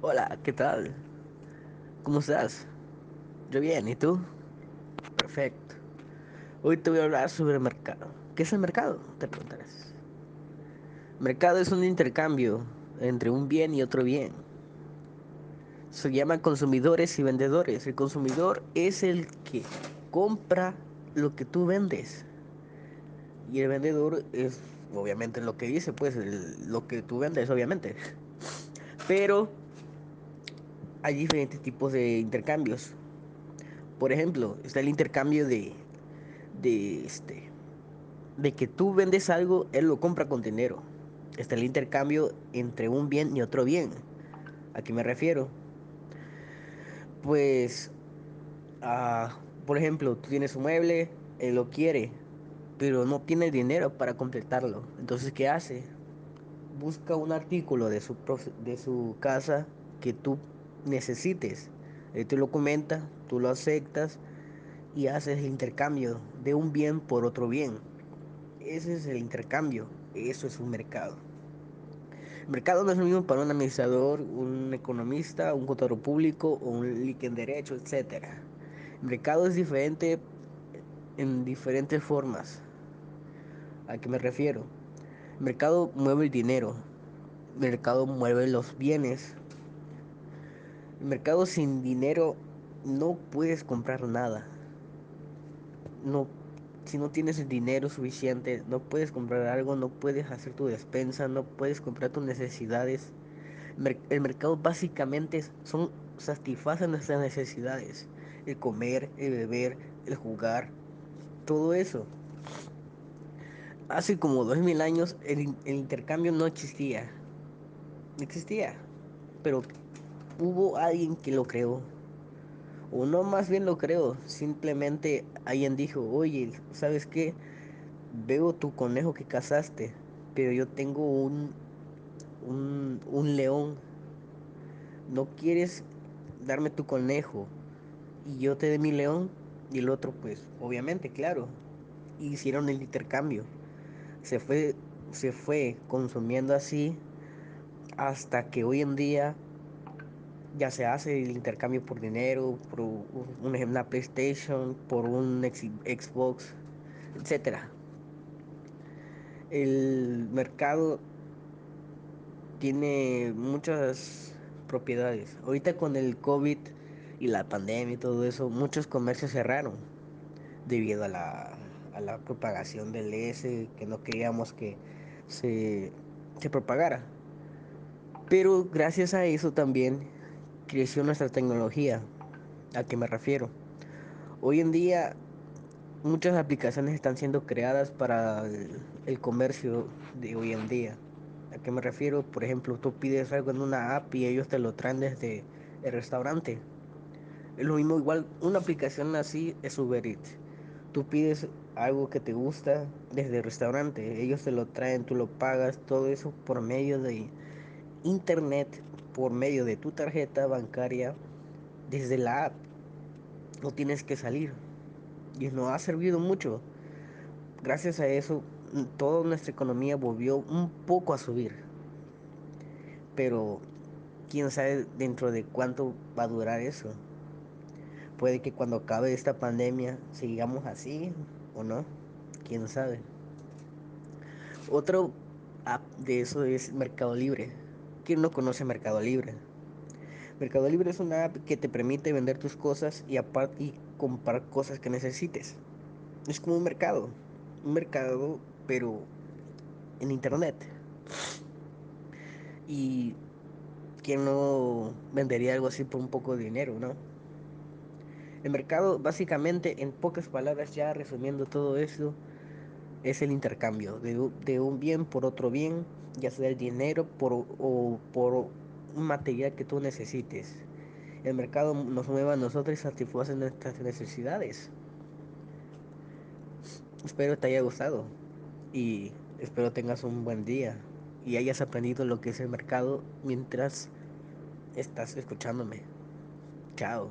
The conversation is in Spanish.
Hola, ¿qué tal? ¿Cómo estás? Yo bien, ¿y tú? Perfecto. Hoy te voy a hablar sobre el mercado. ¿Qué es el mercado? Te preguntarás. Mercado es un intercambio entre un bien y otro bien. Se llama consumidores y vendedores. El consumidor es el que compra lo que tú vendes. Y el vendedor es obviamente lo que dice, pues lo que tú vendes, obviamente. Pero hay diferentes tipos de intercambios. Por ejemplo, está el intercambio de, de este, de que tú vendes algo, él lo compra con dinero. Está el intercambio entre un bien y otro bien. ¿A qué me refiero? Pues, ah, por ejemplo, tú tienes un mueble, él lo quiere, pero no tiene dinero para completarlo. Entonces, ¿qué hace? Busca un artículo de su, de su casa que tú necesites. Te lo comenta, tú lo aceptas y haces el intercambio de un bien por otro bien. Ese es el intercambio, eso es un mercado. El mercado no es lo mismo para un administrador, un economista, un contador público o un lic en derecho, etcétera. El mercado es diferente en diferentes formas. ¿A qué me refiero? El mercado mueve el dinero, el mercado mueve los bienes. Mercado sin dinero no puedes comprar nada. No, si no tienes el dinero suficiente, no puedes comprar algo, no puedes hacer tu despensa, no puedes comprar tus necesidades. El mercado básicamente son satisface nuestras necesidades. El comer, el beber, el jugar, todo eso. Hace como dos mil años el, el intercambio no existía. No existía. Pero hubo alguien que lo creó. O no más bien lo creó. Simplemente alguien dijo, oye, ¿sabes qué? Veo tu conejo que cazaste. Pero yo tengo un, un, un león. ¿No quieres darme tu conejo? y yo te dé mi león y el otro pues obviamente, claro, hicieron el intercambio. Se fue se fue consumiendo así hasta que hoy en día ya se hace el intercambio por dinero, por un, una PlayStation, por un Xbox, etcétera. El mercado tiene muchas propiedades. Ahorita con el COVID y la pandemia y todo eso, muchos comercios cerraron debido a la, a la propagación del S, que no queríamos que se, se propagara. Pero gracias a eso también creció nuestra tecnología. ¿A qué me refiero? Hoy en día muchas aplicaciones están siendo creadas para el, comercio de hoy en día. ¿A qué me refiero? Por ejemplo, tú pides algo en una app y ellos te lo traen desde el restaurante. Es lo mismo, igual una aplicación así es Uber Eats. Tú pides algo que te gusta desde el restaurante, ellos te lo traen, tú lo pagas, todo eso por medio de internet, por medio de tu tarjeta bancaria, desde la app. No tienes que salir. Y nos ha servido mucho. Gracias a eso, toda nuestra economía volvió un poco a subir. Pero quién sabe dentro de cuánto va a durar eso. Puede que cuando acabe esta pandemia sigamos así o no. Quién sabe. Otro app de eso es Mercado Libre. ¿Quién no conoce Mercado Libre? Mercado Libre es una app que te permite vender tus cosas y, y comprar cosas que necesites. Es como un mercado. Un mercado, pero en internet. Y quién no vendería algo así por un poco de dinero, ¿no? El mercado, básicamente, en pocas palabras, ya resumiendo todo eso, es el intercambio de, de un bien por otro bien, ya sea el dinero por, o por un material que tú necesites. El mercado nos mueve a nosotros y satisface nuestras necesidades. Espero te haya gustado y espero tengas un buen día y hayas aprendido lo que es el mercado mientras estás escuchándome. Chao.